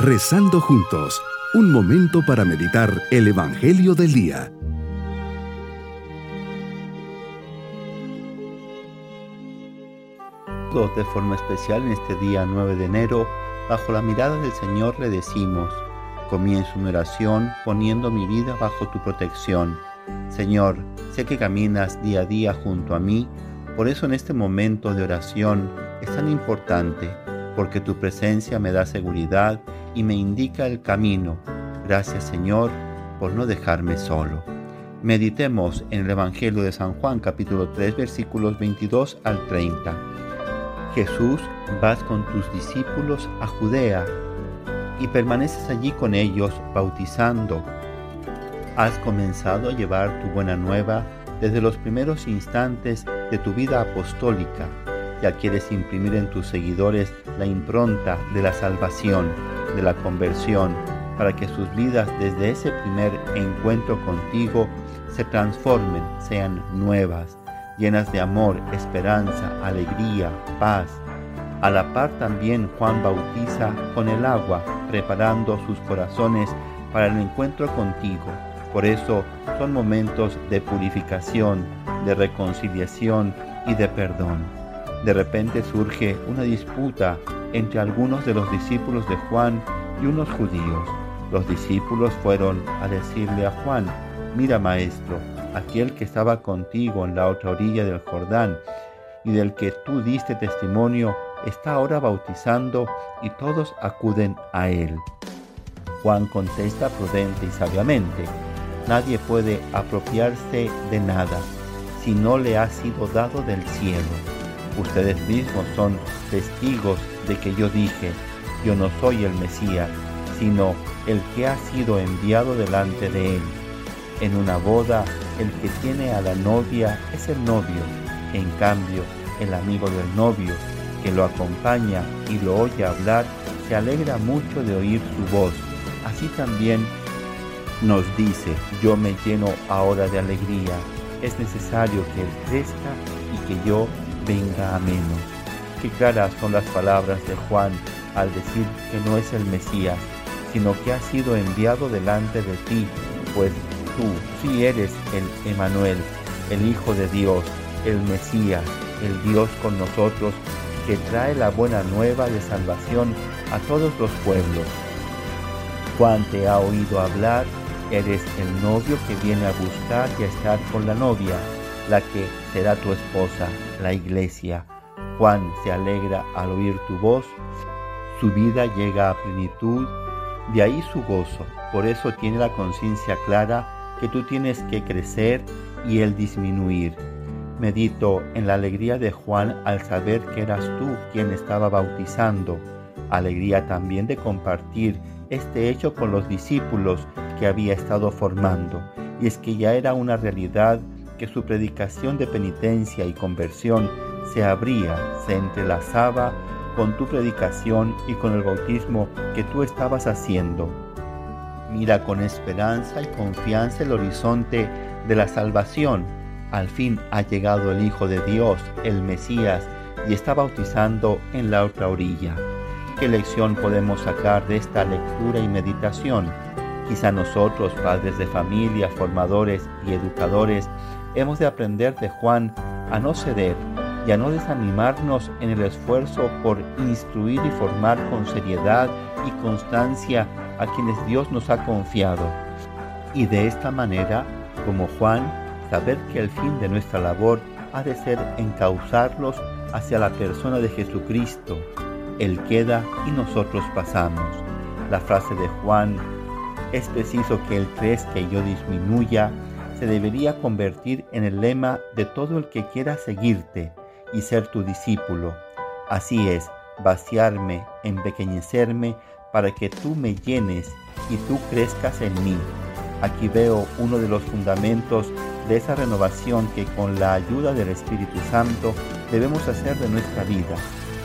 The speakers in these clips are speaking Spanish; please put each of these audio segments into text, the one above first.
Rezando juntos, un momento para meditar el Evangelio del Día. De forma especial en este día 9 de enero, bajo la mirada del Señor le decimos, comienzo una oración poniendo mi vida bajo tu protección. Señor, sé que caminas día a día junto a mí, por eso en este momento de oración es tan importante, porque tu presencia me da seguridad y me indica el camino. Gracias Señor por no dejarme solo. Meditemos en el Evangelio de San Juan capítulo 3 versículos 22 al 30. Jesús, vas con tus discípulos a Judea y permaneces allí con ellos bautizando. Has comenzado a llevar tu buena nueva desde los primeros instantes de tu vida apostólica. Ya quieres imprimir en tus seguidores la impronta de la salvación, de la conversión, para que sus vidas desde ese primer encuentro contigo se transformen, sean nuevas, llenas de amor, esperanza, alegría, paz. A la par también Juan bautiza con el agua, preparando sus corazones para el encuentro contigo. Por eso son momentos de purificación, de reconciliación y de perdón. De repente surge una disputa entre algunos de los discípulos de Juan y unos judíos. Los discípulos fueron a decirle a Juan, mira maestro, aquel que estaba contigo en la otra orilla del Jordán y del que tú diste testimonio, está ahora bautizando y todos acuden a él. Juan contesta prudente y sabiamente, nadie puede apropiarse de nada si no le ha sido dado del cielo. Ustedes mismos son testigos de que yo dije, yo no soy el Mesías, sino el que ha sido enviado delante de él. En una boda, el que tiene a la novia es el novio. En cambio, el amigo del novio, que lo acompaña y lo oye hablar, se alegra mucho de oír su voz. Así también nos dice, yo me lleno ahora de alegría. Es necesario que Él crezca y que yo venga a menos. Qué claras son las palabras de Juan al decir que no es el Mesías, sino que ha sido enviado delante de ti, pues tú sí eres el Emanuel, el Hijo de Dios, el Mesías, el Dios con nosotros, que trae la buena nueva de salvación a todos los pueblos. Juan te ha oído hablar, eres el novio que viene a buscar y a estar con la novia, la que será tu esposa, la iglesia. Juan se alegra al oír tu voz, su vida llega a plenitud, de ahí su gozo, por eso tiene la conciencia clara que tú tienes que crecer y él disminuir. Medito en la alegría de Juan al saber que eras tú quien estaba bautizando, alegría también de compartir este hecho con los discípulos que había estado formando, y es que ya era una realidad que su predicación de penitencia y conversión se abría, se entrelazaba con tu predicación y con el bautismo que tú estabas haciendo. Mira con esperanza y confianza el horizonte de la salvación. Al fin ha llegado el Hijo de Dios, el Mesías, y está bautizando en la otra orilla. ¿Qué lección podemos sacar de esta lectura y meditación? Quizá nosotros, padres de familia, formadores y educadores, hemos de aprender de Juan a no ceder y a no desanimarnos en el esfuerzo por instruir y formar con seriedad y constancia a quienes Dios nos ha confiado. Y de esta manera, como Juan, saber que el fin de nuestra labor ha de ser encauzarlos hacia la persona de Jesucristo. Él queda y nosotros pasamos. La frase de Juan, es preciso que Él crezca y yo disminuya, se debería convertir en el lema de todo el que quiera seguirte y ser tu discípulo. Así es, vaciarme, empequeñecerme, para que tú me llenes y tú crezcas en mí. Aquí veo uno de los fundamentos de esa renovación que con la ayuda del Espíritu Santo debemos hacer de nuestra vida.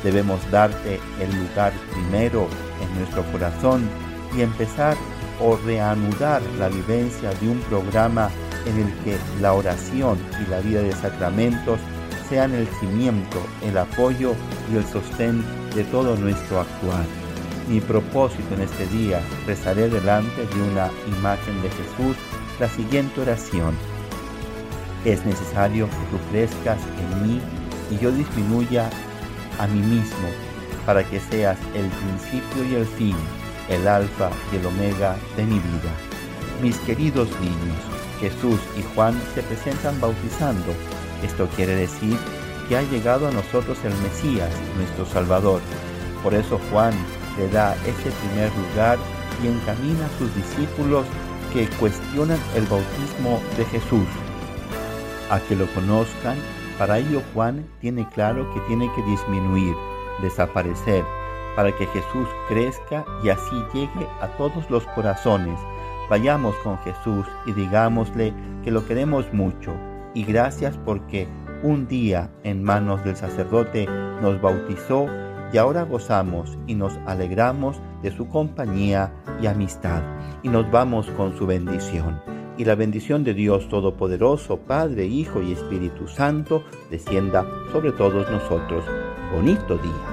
Debemos darte el lugar primero en nuestro corazón y empezar o reanudar la vivencia de un programa en el que la oración y la vida de sacramentos sean el cimiento, el apoyo y el sostén de todo nuestro actuar. Mi propósito en este día, rezaré delante de una imagen de Jesús la siguiente oración. Es necesario que tú crezcas en mí y yo disminuya a mí mismo para que seas el principio y el fin, el alfa y el omega de mi vida. Mis queridos niños, Jesús y Juan se presentan bautizando. Esto quiere decir que ha llegado a nosotros el Mesías, nuestro Salvador. Por eso Juan le da ese primer lugar y encamina a sus discípulos que cuestionan el bautismo de Jesús. A que lo conozcan, para ello Juan tiene claro que tiene que disminuir, desaparecer, para que Jesús crezca y así llegue a todos los corazones. Vayamos con Jesús y digámosle que lo queremos mucho y gracias porque un día en manos del sacerdote nos bautizó y ahora gozamos y nos alegramos de su compañía y amistad y nos vamos con su bendición. Y la bendición de Dios Todopoderoso, Padre, Hijo y Espíritu Santo, descienda sobre todos nosotros. Bonito día.